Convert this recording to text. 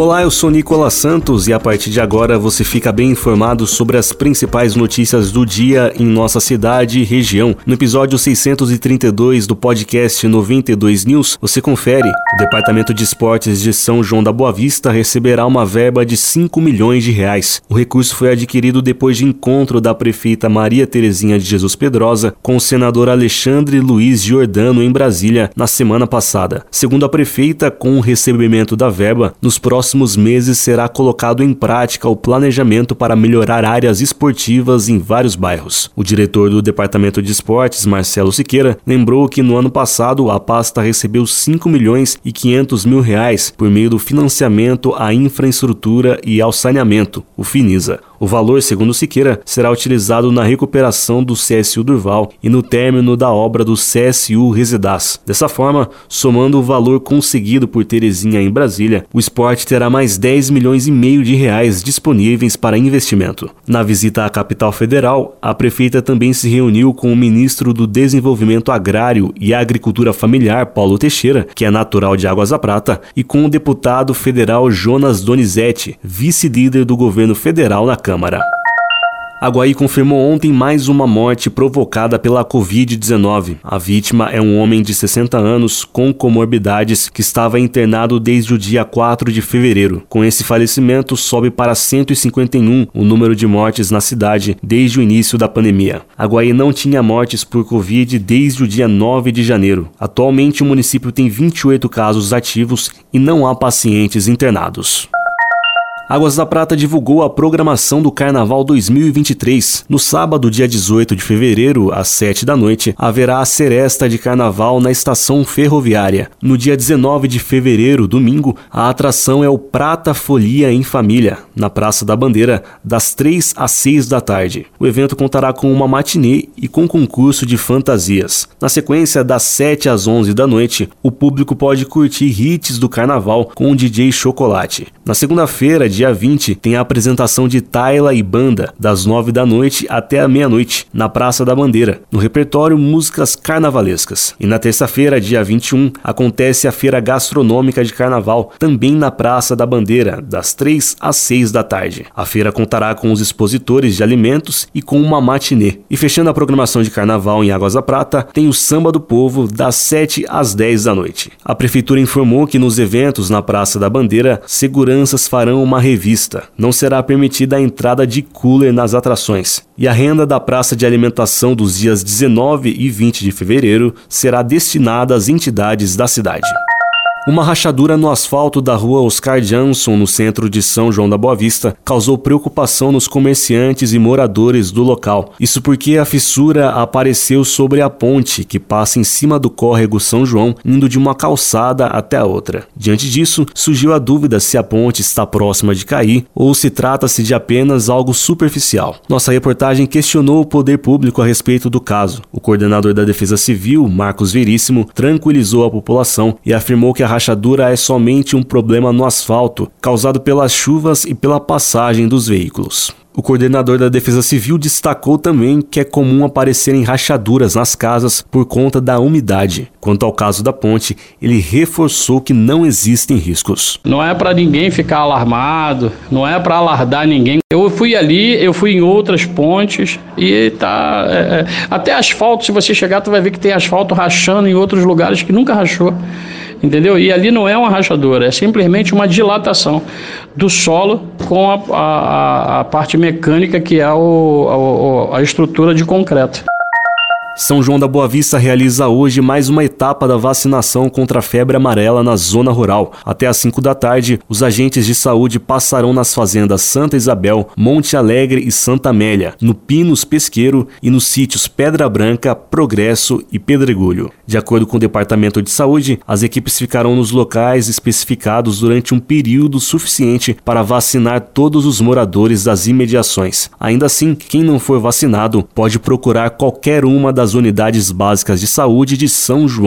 Olá, eu sou Nicolas Santos e a partir de agora você fica bem informado sobre as principais notícias do dia em nossa cidade e região. No episódio 632 do podcast 92 News, você confere. O Departamento de Esportes de São João da Boa Vista receberá uma verba de 5 milhões de reais. O recurso foi adquirido depois de encontro da prefeita Maria Terezinha de Jesus Pedrosa com o senador Alexandre Luiz Giordano em Brasília na semana passada. Segundo a prefeita, com o recebimento da verba, nos próximos próximos meses será colocado em prática o planejamento para melhorar áreas esportivas em vários bairros. O diretor do Departamento de Esportes, Marcelo Siqueira, lembrou que no ano passado a pasta recebeu 5 milhões e 500 mil reais por meio do financiamento à infraestrutura e ao saneamento, o FINISA. O valor, segundo Siqueira, será utilizado na recuperação do CSU Durval e no término da obra do CSU Residaz. Dessa forma, somando o valor conseguido por Terezinha em Brasília, o esporte terá mais 10 milhões e meio de reais disponíveis para investimento. Na visita à capital federal, a prefeita também se reuniu com o ministro do Desenvolvimento Agrário e Agricultura Familiar, Paulo Teixeira, que é natural de Águas da Prata, e com o deputado federal Jonas Donizete, vice-líder do governo federal na Câmara. Câmara. A Guaí confirmou ontem mais uma morte provocada pela Covid-19. A vítima é um homem de 60 anos com comorbidades que estava internado desde o dia 4 de fevereiro. Com esse falecimento, sobe para 151 o número de mortes na cidade desde o início da pandemia. A Guaí não tinha mortes por Covid desde o dia 9 de janeiro. Atualmente, o município tem 28 casos ativos e não há pacientes internados. Águas da Prata divulgou a programação do Carnaval 2023. No sábado, dia 18 de fevereiro, às 7 da noite, haverá a seresta de carnaval na estação ferroviária. No dia 19 de fevereiro, domingo, a atração é o Prata Folia em Família, na Praça da Bandeira, das 3 às 6 da tarde. O evento contará com uma matinê e com concurso de fantasias. Na sequência, das 7 às 11 da noite, o público pode curtir hits do carnaval com o DJ Chocolate. Na segunda-feira, dia 20, tem a apresentação de Taila e Banda, das 9 da noite até a meia-noite, na Praça da Bandeira. No repertório, músicas carnavalescas. E na terça-feira, dia 21, acontece a Feira Gastronômica de Carnaval, também na Praça da Bandeira, das 3 às 6 da tarde. A feira contará com os expositores de alimentos e com uma matinê. E fechando a programação de carnaval em Águas da Prata, tem o Samba do Povo, das 7 às 10 da noite. A prefeitura informou que nos eventos na Praça da Bandeira, seguranças farão uma revista. Não será permitida a entrada de cooler nas atrações. E a renda da praça de alimentação dos dias 19 e 20 de fevereiro será destinada às entidades da cidade. Uma rachadura no asfalto da rua Oscar Jansson, no centro de São João da Boa Vista, causou preocupação nos comerciantes e moradores do local. Isso porque a fissura apareceu sobre a ponte que passa em cima do córrego São João, indo de uma calçada até a outra. Diante disso, surgiu a dúvida se a ponte está próxima de cair ou se trata-se de apenas algo superficial. Nossa reportagem questionou o poder público a respeito do caso. O coordenador da Defesa Civil, Marcos Veríssimo, tranquilizou a população e afirmou que a rachadura é somente um problema no asfalto, causado pelas chuvas e pela passagem dos veículos. O coordenador da Defesa Civil destacou também que é comum aparecerem rachaduras nas casas por conta da umidade. Quanto ao caso da ponte, ele reforçou que não existem riscos. Não é para ninguém ficar alarmado, não é para alardar ninguém. Eu fui ali, eu fui em outras pontes e tá é, é até asfalto. Se você chegar, tu vai ver que tem asfalto rachando em outros lugares que nunca rachou entendeu? E ali não é uma rachadura, é simplesmente uma dilatação do solo com a, a, a parte mecânica que é o, a, a estrutura de concreto. São João da Boa Vista realiza hoje mais uma etapa da vacinação contra a febre amarela na zona rural. Até às 5 da tarde, os agentes de saúde passarão nas fazendas Santa Isabel, Monte Alegre e Santa Amélia, no Pinos Pesqueiro e nos sítios Pedra Branca, Progresso e Pedregulho. De acordo com o Departamento de Saúde, as equipes ficarão nos locais especificados durante um período suficiente para vacinar todos os moradores das imediações. Ainda assim, quem não for vacinado pode procurar qualquer uma das unidades básicas de saúde de São